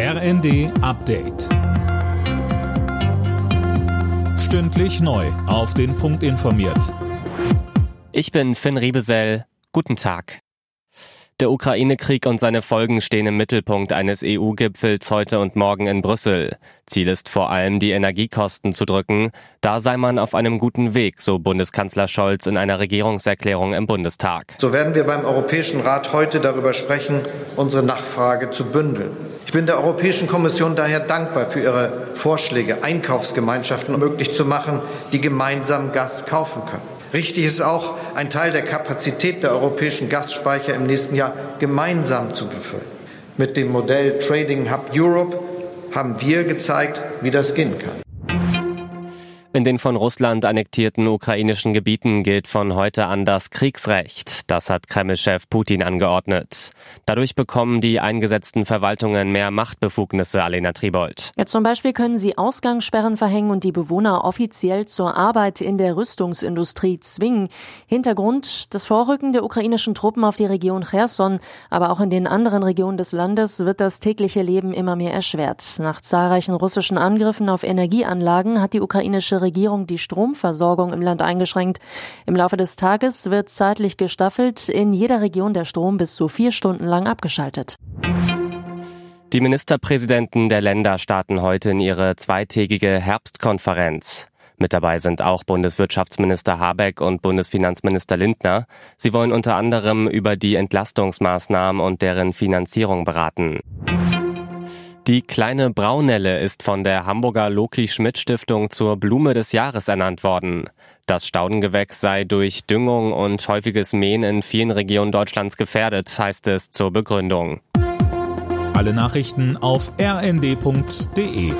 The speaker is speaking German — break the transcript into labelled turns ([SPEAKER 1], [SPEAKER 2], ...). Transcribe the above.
[SPEAKER 1] RND Update. Stündlich neu. Auf den Punkt informiert.
[SPEAKER 2] Ich bin Finn Riebesell. Guten Tag. Der Ukraine-Krieg und seine Folgen stehen im Mittelpunkt eines EU-Gipfels heute und morgen in Brüssel. Ziel ist vor allem, die Energiekosten zu drücken. Da sei man auf einem guten Weg, so Bundeskanzler Scholz in einer Regierungserklärung im Bundestag.
[SPEAKER 3] So werden wir beim Europäischen Rat heute darüber sprechen, unsere Nachfrage zu bündeln. Ich bin der Europäischen Kommission daher dankbar für ihre Vorschläge, Einkaufsgemeinschaften möglich zu machen, die gemeinsam Gas kaufen können. Richtig ist auch, ein Teil der Kapazität der europäischen Gasspeicher im nächsten Jahr gemeinsam zu befüllen. Mit dem Modell Trading Hub Europe haben wir gezeigt, wie das gehen kann.
[SPEAKER 2] In den von Russland annektierten ukrainischen Gebieten gilt von heute an das Kriegsrecht. Das hat Kreml-Chef Putin angeordnet. Dadurch bekommen die eingesetzten Verwaltungen mehr Machtbefugnisse, Alena Tribold.
[SPEAKER 4] Ja, zum Beispiel können sie Ausgangssperren verhängen und die Bewohner offiziell zur Arbeit in der Rüstungsindustrie zwingen. Hintergrund, das Vorrücken der ukrainischen Truppen auf die Region Cherson, aber auch in den anderen Regionen des Landes wird das tägliche Leben immer mehr erschwert. Nach zahlreichen russischen Angriffen auf Energieanlagen hat die ukrainische die Stromversorgung im Land eingeschränkt. Im Laufe des Tages wird zeitlich gestaffelt in jeder Region der Strom bis zu vier Stunden lang abgeschaltet.
[SPEAKER 2] Die Ministerpräsidenten der Länder starten heute in ihre zweitägige Herbstkonferenz. Mit dabei sind auch Bundeswirtschaftsminister Habeck und Bundesfinanzminister Lindner. Sie wollen unter anderem über die Entlastungsmaßnahmen und deren Finanzierung beraten. Die kleine Braunelle ist von der Hamburger Loki Schmidt Stiftung zur Blume des Jahres ernannt worden. Das Staudengewächs sei durch Düngung und häufiges Mähen in vielen Regionen Deutschlands gefährdet, heißt es zur Begründung.
[SPEAKER 1] Alle Nachrichten auf rnd.de